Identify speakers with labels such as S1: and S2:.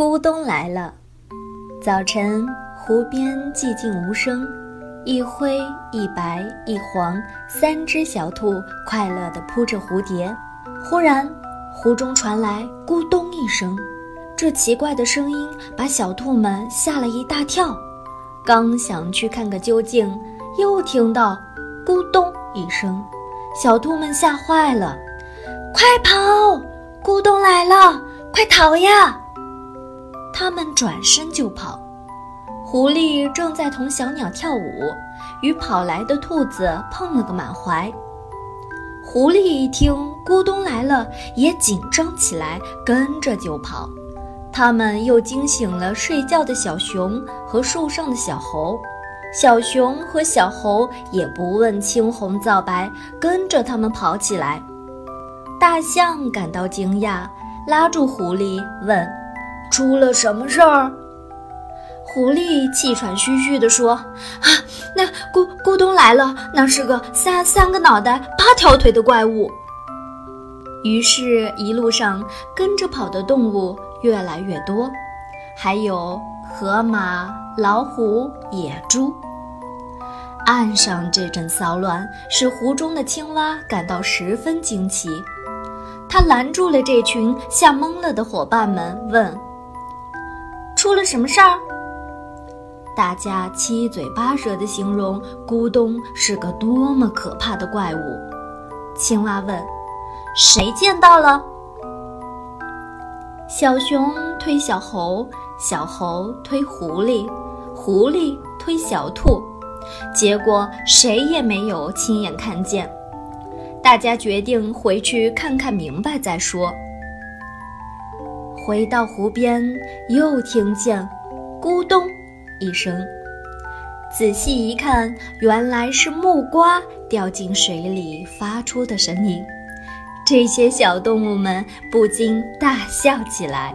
S1: 咕咚来了。早晨，湖边寂静无声，一灰一白一黄，三只小兔快乐地扑着蝴蝶。忽然，湖中传来咕咚一声，这奇怪的声音把小兔们吓了一大跳。刚想去看个究竟，又听到咕咚一声，小兔们吓坏了，快跑！咕咚来了，快逃呀！他们转身就跑。狐狸正在同小鸟跳舞，与跑来的兔子碰了个满怀。狐狸一听咕咚来了，也紧张起来，跟着就跑。他们又惊醒了睡觉的小熊和树上的小猴。小熊和小猴也不问青红皂白，跟着他们跑起来。大象感到惊讶，拉住狐狸问：“出了什么事儿？”狐狸气喘吁吁地说：“啊，那咕咕咚来了，那是个三三个脑袋、八条腿的怪物。”于是，一路上跟着跑的动物越来越多，还有河马、老虎、野猪。岸上这阵骚乱使湖中的青蛙感到十分惊奇。他拦住了这群吓懵了的伙伴们，问：“出了什么事儿？”大家七嘴八舌地形容咕咚是个多么可怕的怪物。青蛙问：“谁见到了？”小熊推小猴，小猴推狐狸，狐狸推小兔，结果谁也没有亲眼看见。大家决定回去看看明白再说。回到湖边，又听见“咕咚”一声，仔细一看，原来是木瓜掉进水里发出的声音。这些小动物们不禁大笑起来。